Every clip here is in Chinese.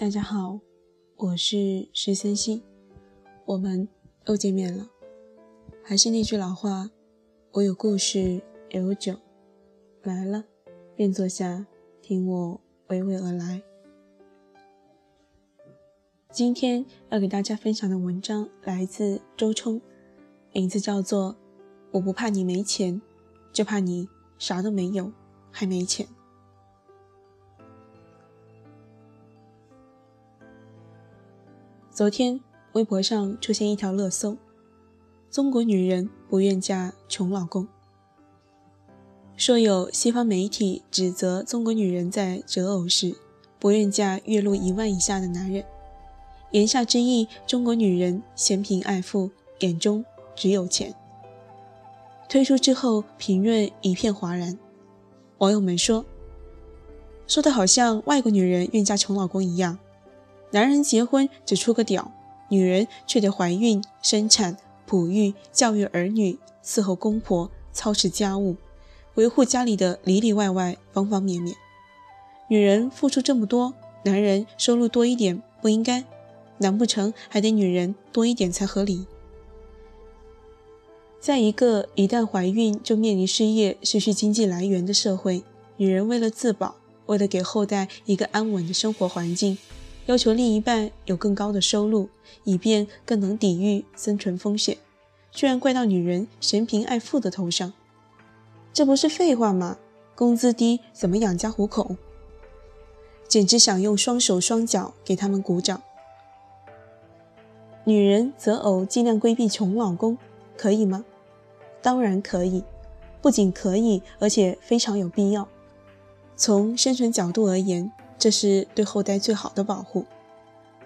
大家好，我是石森西，我们又见面了。还是那句老话，我有故事，也有酒，来了便坐下，听我娓娓而来。今天要给大家分享的文章来自周冲，名字叫做《我不怕你没钱，就怕你啥都没有，还没钱》。昨天微博上出现一条热搜：中国女人不愿嫁穷老公。说有西方媒体指责中国女人在择偶时不愿嫁月入一万以下的男人，言下之意，中国女人嫌贫爱富，眼中只有钱。推出之后，评论一片哗然，网友们说：“说的好像外国女人愿嫁穷老公一样。”男人结婚只出个屌，女人却得怀孕、生产、哺育、教育儿女、伺候公婆、操持家务、维护家里的里里外外方方面面。女人付出这么多，男人收入多一点不应该？难不成还得女人多一点才合理？在一个一旦怀孕就面临失业、失去经济来源的社会，女人为了自保，为了给后代一个安稳的生活环境。要求另一半有更高的收入，以便更能抵御生存风险，居然怪到女人嫌贫爱富的头上，这不是废话吗？工资低怎么养家糊口？简直想用双手双脚给他们鼓掌。女人择偶尽量规避穷老公，可以吗？当然可以，不仅可以，而且非常有必要。从生存角度而言。这是对后代最好的保护。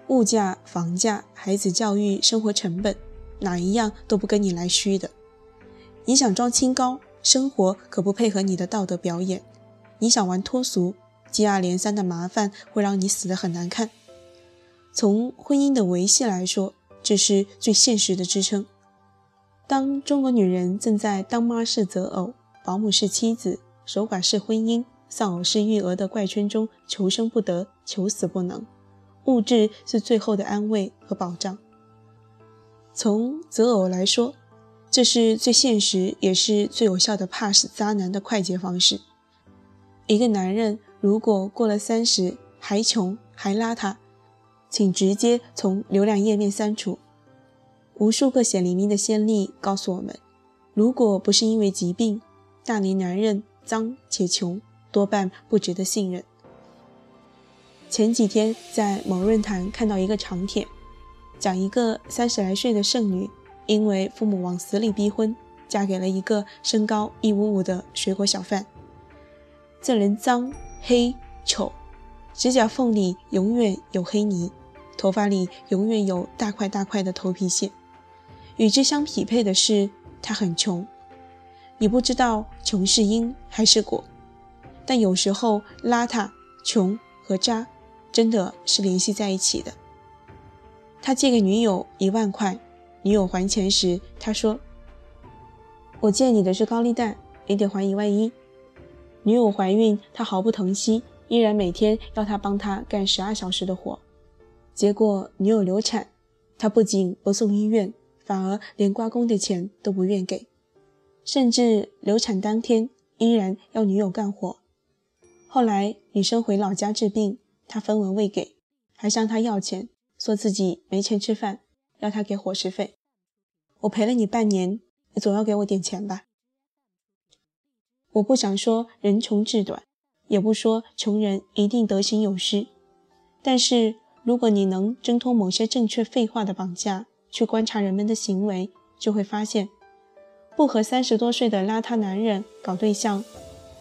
物价、房价、孩子教育、生活成本，哪一样都不跟你来虚的。你想装清高，生活可不配合你的道德表演；你想玩脱俗，接二连三的麻烦会让你死得很难看。从婚姻的维系来说，这是最现实的支撑。当中国女人正在当妈是择偶、保姆是妻子、守寡是婚姻。丧偶式育儿的怪圈中求生不得，求死不能，物质是最后的安慰和保障。从择偶来说，这是最现实也是最有效的怕死渣男的快捷方式。一个男人如果过了三十还穷还邋遢，请直接从浏览页面删除。无数个血淋淋的先例告诉我们，如果不是因为疾病，大龄男人脏且穷。多半不值得信任。前几天在某论坛看到一个长帖，讲一个三十来岁的剩女，因为父母往死里逼婚，嫁给了一个身高一五五的水果小贩。这人脏、黑、丑，指甲缝里永远有黑泥，头发里永远有大块大块的头皮屑。与之相匹配的是，他很穷。你不知道穷是因还是果。但有时候，邋遢、穷和渣真的是联系在一起的。他借给女友一万块，女友还钱时，他说：“我借你的是高利贷，你得还一万一。”女友怀孕，他毫不疼惜，依然每天要他帮他干十二小时的活。结果女友流产，他不仅不送医院，反而连刮宫的钱都不愿给，甚至流产当天依然要女友干活。后来女生回老家治病，他分文未给，还向他要钱，说自己没钱吃饭，要他给伙食费。我陪了你半年，你总要给我点钱吧。我不想说人穷志短，也不说穷人一定德行有失，但是如果你能挣脱某些正确废话的绑架，去观察人们的行为，就会发现，不和三十多岁的邋遢男人搞对象，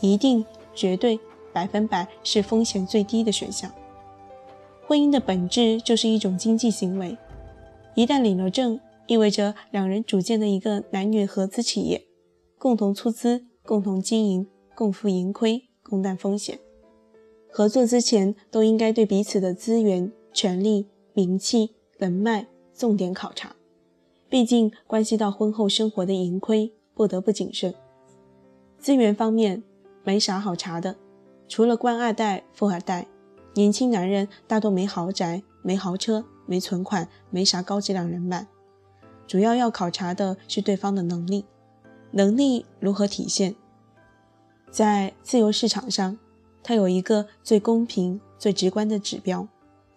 一定绝对。百分百是风险最低的选项。婚姻的本质就是一种经济行为，一旦领了证，意味着两人组建了一个男女合资企业，共同出资、共同经营、共负盈亏、共担风险。合作之前，都应该对彼此的资源、权利、名气、人脉重点考察，毕竟关系到婚后生活的盈亏，不得不谨慎。资源方面，没啥好查的。除了官二代、富二代，年轻男人大多没豪宅、没豪车、没存款、没啥高质量人脉，主要要考察的是对方的能力。能力如何体现？在自由市场上，它有一个最公平、最直观的指标：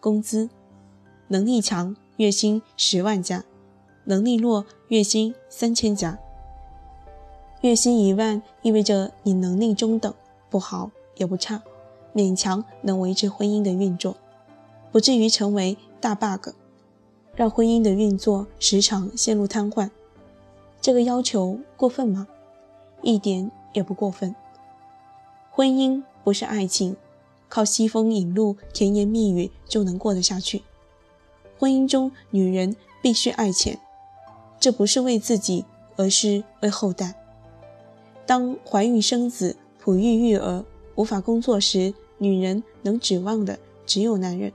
工资。能力强，月薪十万加；能力弱，月薪三千加。月薪一万意味着你能力中等，不好也不差，勉强能维持婚姻的运作，不至于成为大 bug，让婚姻的运作时常陷入瘫痪。这个要求过分吗？一点也不过分。婚姻不是爱情，靠西风引路、甜言蜜语就能过得下去。婚姻中，女人必须爱钱，这不是为自己，而是为后代。当怀孕生子、哺育育儿、无法工作时，女人能指望的只有男人。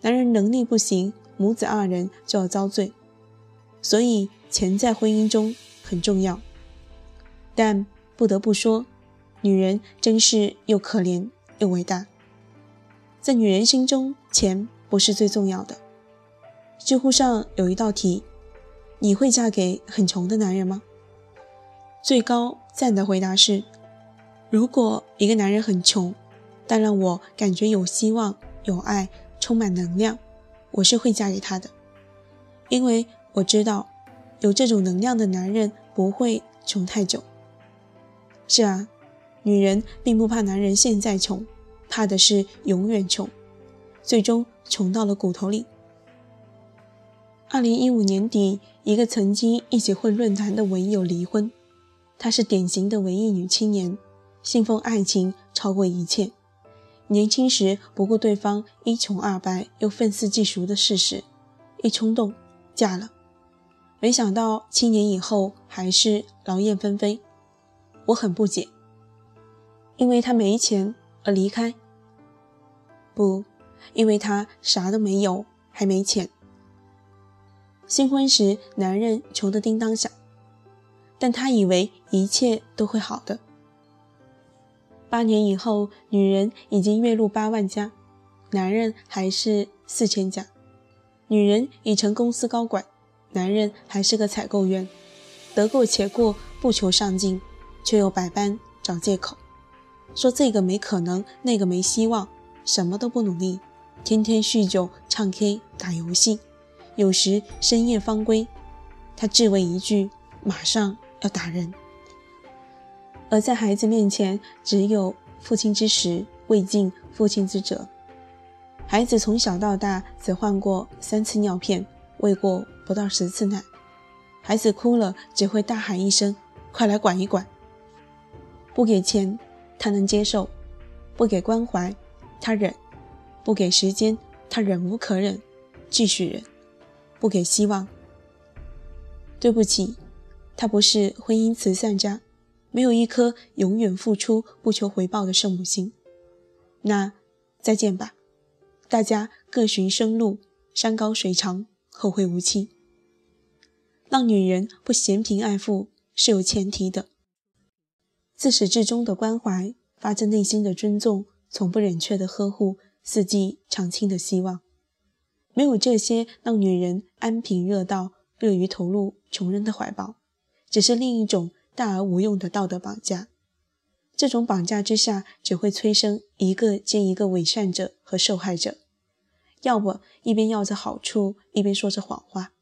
男人能力不行，母子二人就要遭罪。所以，钱在婚姻中很重要。但不得不说，女人真是又可怜又伟大。在女人心中，钱不是最重要的。知乎上有一道题：你会嫁给很穷的男人吗？最高赞的回答是：如果一个男人很穷，但让我感觉有希望、有爱、充满能量，我是会嫁给他的。因为我知道，有这种能量的男人不会穷太久。是啊，女人并不怕男人现在穷，怕的是永远穷，最终穷到了骨头里。二零一五年底，一个曾经一起混论坛的文友离婚。她是典型的文艺女青年，信奉爱情超过一切。年轻时不顾对方一穷二白又愤世嫉俗的事实，一冲动嫁了。没想到七年以后还是劳燕分飞。我很不解，因为他没钱而离开？不，因为他啥都没有，还没钱。新婚时，男人穷得叮当响，但他以为一切都会好的。八年以后，女人已经月入八万加，男人还是四千加。女人已成公司高管，男人还是个采购员，得过且过，不求上进，却又百般找借口，说这个没可能，那个没希望，什么都不努力，天天酗酒、唱 K、打游戏。有时深夜方归，他质问一句，马上要打人。而在孩子面前，只有父亲之实，未尽父亲之责。孩子从小到大只换过三次尿片，喂过不到十次奶。孩子哭了，只会大喊一声：“快来管一管！”不给钱，他能接受；不给关怀，他忍；不给时间，他忍无可忍，继续忍。不给希望，对不起，他不是婚姻慈善家，没有一颗永远付出不求回报的圣母心。那再见吧，大家各寻生路，山高水长，后会无期。让女人不嫌贫爱富是有前提的，自始至终的关怀，发自内心的尊重，从不忍却的呵护，四季常青的希望。没有这些，让女人安贫乐道，乐于投入穷人的怀抱，只是另一种大而无用的道德绑架。这种绑架之下，只会催生一个接一个伪善者和受害者，要么一边要着好处，一边说着谎话；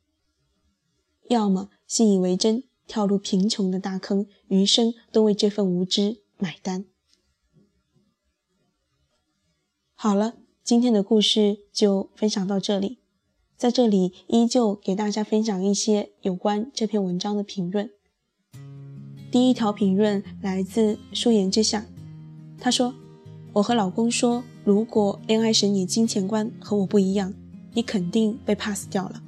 要么信以为真，跳入贫穷的大坑，余生都为这份无知买单。好了。今天的故事就分享到这里，在这里依旧给大家分享一些有关这篇文章的评论。第一条评论来自舒言之下，他说：“我和老公说，如果恋爱时你金钱观和我不一样，你肯定被 pass 掉了。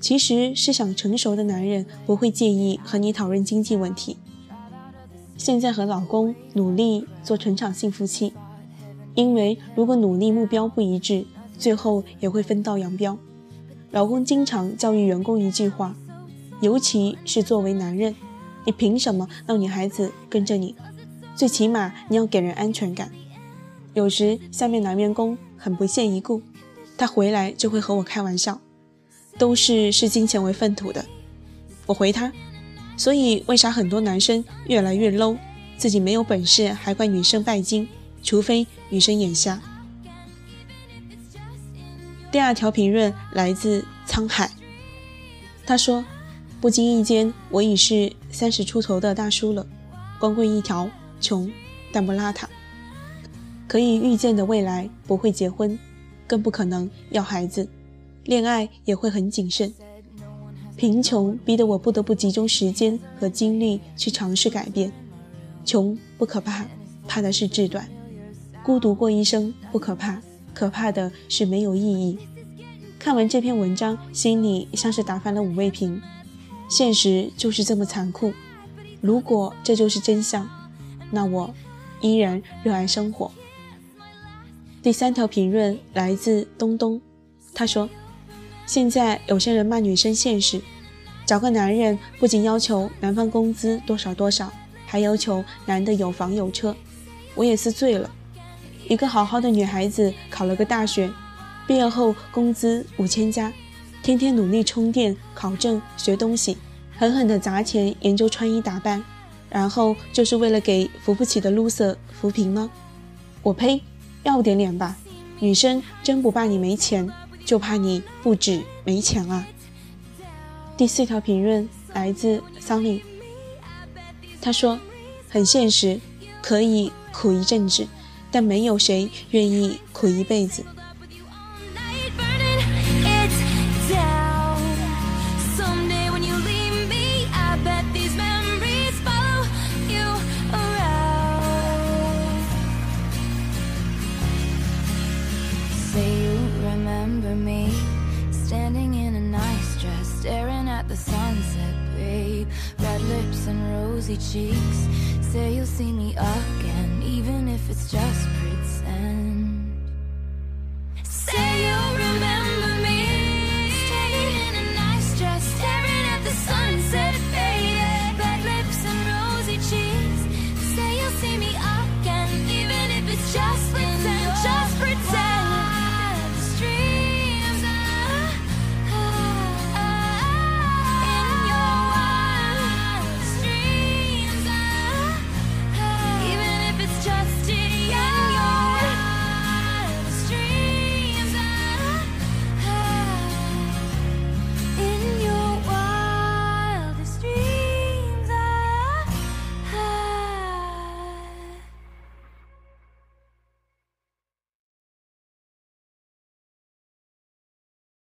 其实是想成熟的男人不会介意和你讨论经济问题。现在和老公努力做成长性夫妻。”因为如果努力目标不一致，最后也会分道扬镳。老公经常教育员工一句话，尤其是作为男人，你凭什么让女孩子跟着你？最起码你要给人安全感。有时下面男员工很不屑一顾，他回来就会和我开玩笑，都是视金钱为粪土的。我回他，所以为啥很多男生越来越 low，自己没有本事还怪女生拜金，除非女生眼瞎。第二条评论来自沧海，他说：“不经意间，我已是三十出头的大叔了，光棍一条，穷但不邋遢。可以预见的未来不会结婚。”更不可能要孩子，恋爱也会很谨慎。贫穷逼得我不得不集中时间和精力去尝试改变。穷不可怕，怕的是志短；孤独过一生不可怕，可怕的是没有意义。看完这篇文章，心里像是打翻了五味瓶。现实就是这么残酷。如果这就是真相，那我依然热爱生活。第三条评论来自东东，他说：“现在有些人骂女生现实，找个男人不仅要求男方工资多少多少，还要求男的有房有车。我也是醉了，一个好好的女孩子考了个大学，毕业后工资五千加，天天努力充电、考证、学东西，狠狠的砸钱研究穿衣打扮，然后就是为了给扶不起的 loser 扶贫吗？我呸！”要点脸吧，女生真不怕你没钱，就怕你不止没钱啊。第四条评论来自 Sunny，，他说：“很现实，可以苦一阵子，但没有谁愿意苦一辈子。” just